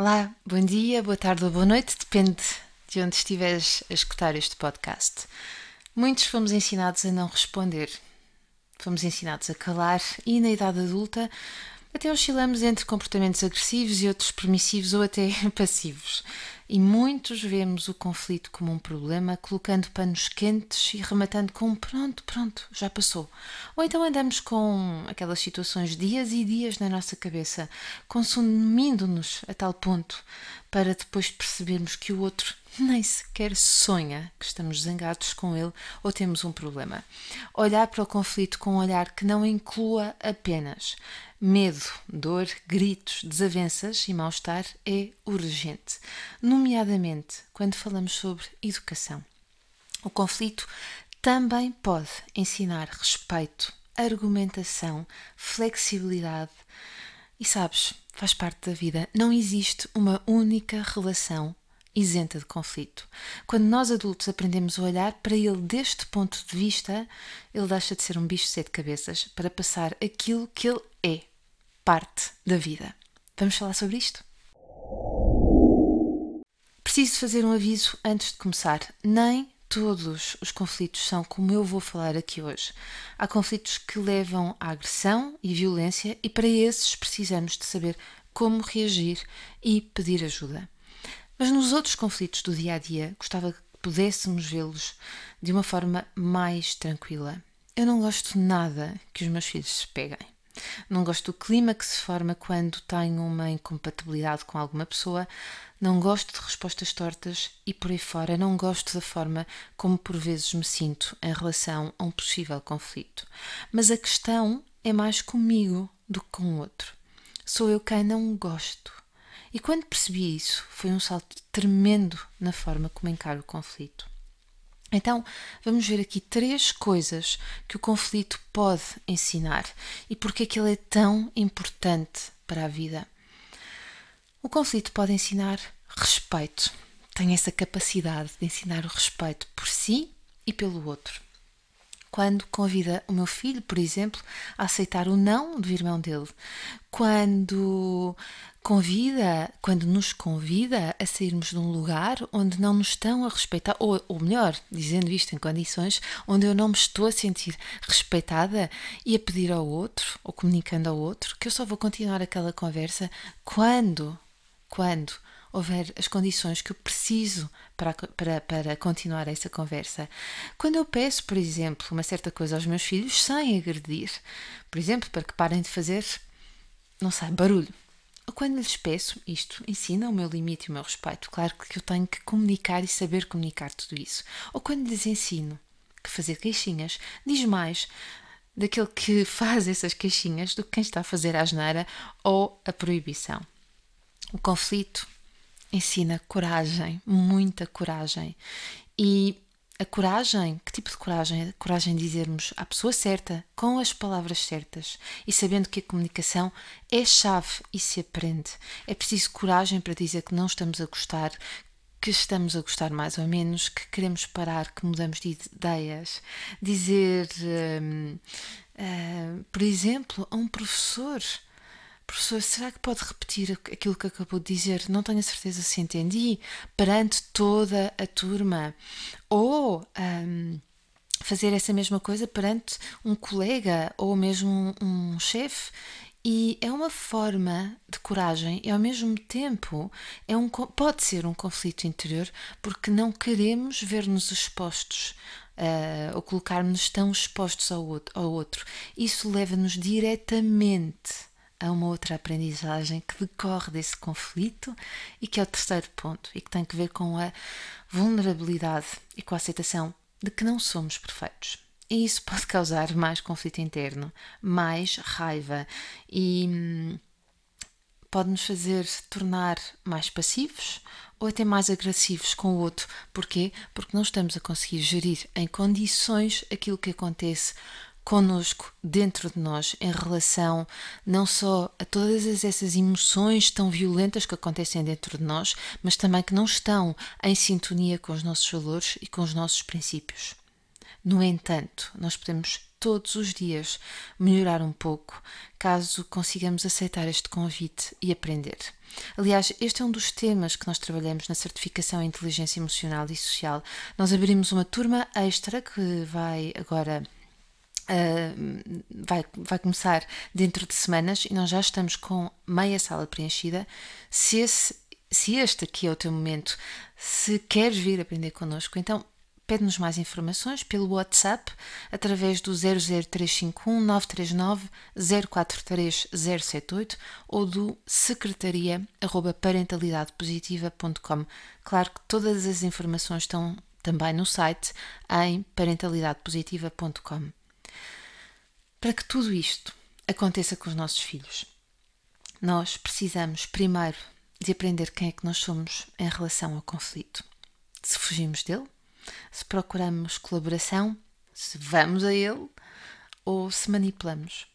Olá, bom dia, boa tarde ou boa noite, depende de onde estiveres a escutar este podcast. Muitos fomos ensinados a não responder, fomos ensinados a calar e na idade adulta até oscilamos entre comportamentos agressivos e outros permissivos ou até passivos. E muitos vemos o conflito como um problema, colocando panos quentes e rematando com pronto, pronto, já passou. Ou então andamos com aquelas situações dias e dias na nossa cabeça, consumindo-nos a tal ponto para depois percebermos que o outro nem sequer sonha que estamos zangados com ele ou temos um problema. Olhar para o conflito com um olhar que não inclua apenas medo, dor, gritos, desavenças e mal-estar é urgente, nomeadamente quando falamos sobre educação. O conflito também pode ensinar respeito, argumentação, flexibilidade e sabes, faz parte da vida. Não existe uma única relação isenta de conflito. Quando nós adultos aprendemos a olhar para ele deste ponto de vista, ele deixa de ser um bicho de sete cabeças para passar aquilo que ele é, parte da vida. Vamos falar sobre isto? Preciso fazer um aviso antes de começar. Nem todos os conflitos são como eu vou falar aqui hoje. Há conflitos que levam à agressão e violência, e para esses precisamos de saber como reagir e pedir ajuda. Mas nos outros conflitos do dia a dia, gostava que pudéssemos vê-los de uma forma mais tranquila. Eu não gosto nada que os meus filhos se peguem. Não gosto do clima que se forma quando tenho uma incompatibilidade com alguma pessoa. Não gosto de respostas tortas e por aí fora não gosto da forma como por vezes me sinto em relação a um possível conflito. Mas a questão é mais comigo do que com o outro. Sou eu quem não gosto e quando percebi isso, foi um salto tremendo na forma como encaro o conflito. Então, vamos ver aqui três coisas que o conflito pode ensinar e porque é que ele é tão importante para a vida. O conflito pode ensinar respeito. Tem essa capacidade de ensinar o respeito por si e pelo outro quando convida o meu filho, por exemplo, a aceitar o não do irmão dele, quando convida, quando nos convida a sairmos de um lugar onde não nos estão a respeitar, ou, ou melhor, dizendo isto em condições onde eu não me estou a sentir respeitada e a pedir ao outro, ou comunicando ao outro, que eu só vou continuar aquela conversa quando, quando houver as condições que eu preciso para, para, para continuar essa conversa. Quando eu peço, por exemplo, uma certa coisa aos meus filhos sem agredir, por exemplo, para que parem de fazer, não sei, barulho. Ou quando lhes peço, isto ensina o meu limite e o meu respeito. Claro que eu tenho que comunicar e saber comunicar tudo isso. Ou quando lhes ensino que fazer queixinhas diz mais daquele que faz essas queixinhas do que quem está a fazer a asneira ou a proibição. O conflito ensina coragem, muita coragem. E a coragem, que tipo de coragem? A coragem de dizermos à pessoa certa, com as palavras certas e sabendo que a comunicação é chave e se aprende. É preciso coragem para dizer que não estamos a gostar, que estamos a gostar mais ou menos, que queremos parar, que mudamos de ideias. Dizer, hum, hum, por exemplo, a um professor professor, será que pode repetir aquilo que acabou de dizer? Não tenho a certeza se entendi. Perante toda a turma. Ou um, fazer essa mesma coisa perante um colega ou mesmo um, um chefe. E é uma forma de coragem e ao mesmo tempo é um, pode ser um conflito interior porque não queremos ver-nos expostos uh, ou colocar-nos tão expostos ao outro. Ao outro. Isso leva-nos diretamente a uma outra aprendizagem que decorre desse conflito e que é o terceiro ponto e que tem que ver com a vulnerabilidade e com a aceitação de que não somos perfeitos. E isso pode causar mais conflito interno, mais raiva e hum, pode nos fazer tornar mais passivos ou até mais agressivos com o outro. Porquê? Porque não estamos a conseguir gerir em condições aquilo que acontece conosco, dentro de nós, em relação não só a todas essas emoções tão violentas que acontecem dentro de nós, mas também que não estão em sintonia com os nossos valores e com os nossos princípios. No entanto, nós podemos todos os dias melhorar um pouco, caso consigamos aceitar este convite e aprender. Aliás, este é um dos temas que nós trabalhamos na certificação em inteligência emocional e social. Nós abrimos uma turma extra que vai agora Uh, vai, vai começar dentro de semanas e nós já estamos com meia sala preenchida. Se, esse, se este aqui é o teu momento, se queres vir aprender connosco, então pede-nos mais informações pelo WhatsApp através do 00351 939 043078 ou do secretaria@parentalidadepositiva.com. Claro que todas as informações estão também no site em parentalidadepositiva.com. Para que tudo isto aconteça com os nossos filhos, nós precisamos primeiro de aprender quem é que nós somos em relação ao conflito. Se fugimos dele, se procuramos colaboração, se vamos a ele ou se manipulamos.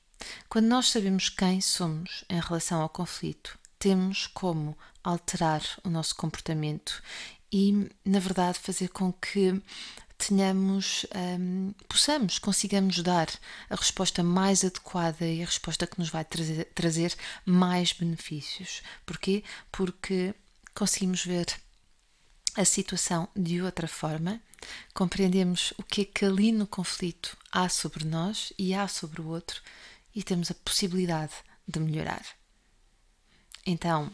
Quando nós sabemos quem somos em relação ao conflito, temos como alterar o nosso comportamento e, na verdade, fazer com que tenhamos, um, possamos, consigamos dar a resposta mais adequada e a resposta que nos vai trazer, trazer mais benefícios. Porquê? Porque conseguimos ver a situação de outra forma, compreendemos o que é que ali no conflito há sobre nós e há sobre o outro e temos a possibilidade de melhorar. Então,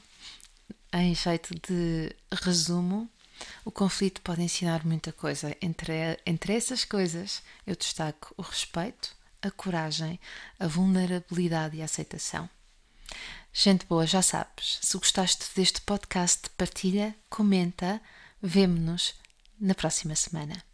em jeito de resumo, o conflito pode ensinar muita coisa. Entre, entre essas coisas, eu destaco o respeito, a coragem, a vulnerabilidade e a aceitação. Gente boa, já sabes, se gostaste deste podcast, partilha, comenta, vemo-nos na próxima semana.